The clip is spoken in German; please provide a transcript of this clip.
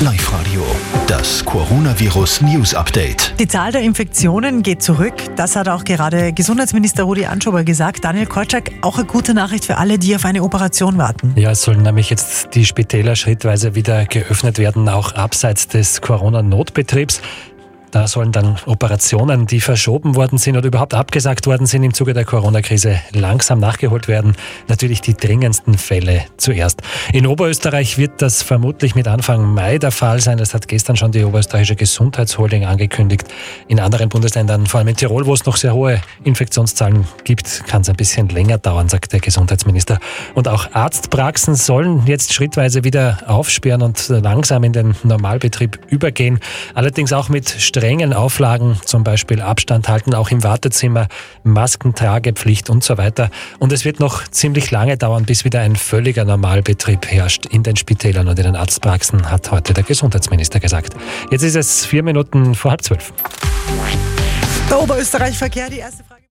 Live Radio, das Coronavirus News Update. Die Zahl der Infektionen geht zurück. Das hat auch gerade Gesundheitsminister Rudi Anschober gesagt. Daniel Korczak, auch eine gute Nachricht für alle, die auf eine Operation warten. Ja, es sollen nämlich jetzt die Spitäler schrittweise wieder geöffnet werden, auch abseits des Corona-Notbetriebs. Da sollen dann Operationen, die verschoben worden sind oder überhaupt abgesagt worden sind im Zuge der Corona-Krise, langsam nachgeholt werden. Natürlich die dringendsten Fälle zuerst. In Oberösterreich wird das vermutlich mit Anfang Mai der Fall sein. Das hat gestern schon die Oberösterreichische Gesundheitsholding angekündigt. In anderen Bundesländern, vor allem in Tirol, wo es noch sehr hohe Infektionszahlen gibt, kann es ein bisschen länger dauern, sagt der Gesundheitsminister. Und auch Arztpraxen sollen jetzt schrittweise wieder aufsperren und langsam in den Normalbetrieb übergehen. Allerdings auch mit strengen Auflagen, zum Beispiel Abstand halten, auch im Wartezimmer, Maskentragepflicht und so weiter. Und es wird noch ziemlich lange dauern, bis wieder ein völliger Normalbetrieb herrscht in den Spitälern und in den Arztpraxen, hat heute der Gesundheitsminister gesagt. Jetzt ist es vier Minuten vor halb zwölf. Der Oberösterreich-Verkehr, die erste Frage.